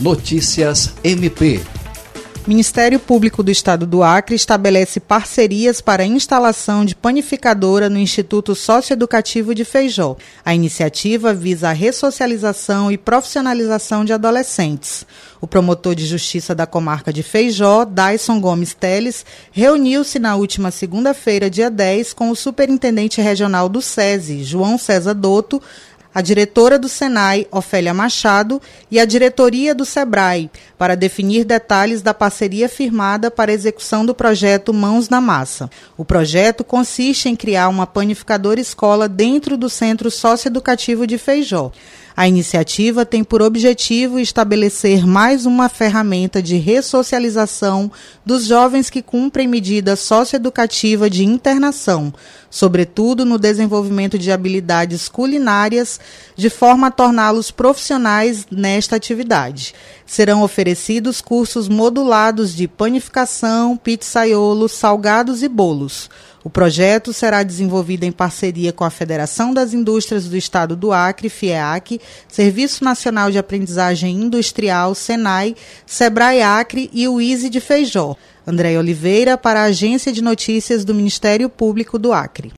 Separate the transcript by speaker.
Speaker 1: Notícias MP.
Speaker 2: Ministério Público do Estado do Acre estabelece parcerias para a instalação de panificadora no Instituto Socioeducativo de Feijó. A iniciativa visa a ressocialização e profissionalização de adolescentes. O promotor de justiça da comarca de Feijó, Dyson Gomes Teles, reuniu-se na última segunda-feira, dia 10, com o superintendente regional do SESI, João César Doto, a diretora do Senai, Ofélia Machado, e a diretoria do Sebrae, para definir detalhes da parceria firmada para a execução do projeto Mãos na Massa. O projeto consiste em criar uma panificadora escola dentro do Centro Socioeducativo de Feijó. A iniciativa tem por objetivo estabelecer mais uma ferramenta de ressocialização dos jovens que cumprem medida socioeducativa de internação, sobretudo no desenvolvimento de habilidades culinárias, de forma a torná-los profissionais nesta atividade. Serão oferecidos cursos modulados de panificação, pizzaiolo, salgados e bolos. O projeto será desenvolvido em parceria com a Federação das Indústrias do Estado do Acre, FIEAC, Serviço Nacional de Aprendizagem Industrial, SENAI, Sebrae Acre e o ISE de Feijó. André Oliveira, para a Agência de Notícias do Ministério Público do Acre.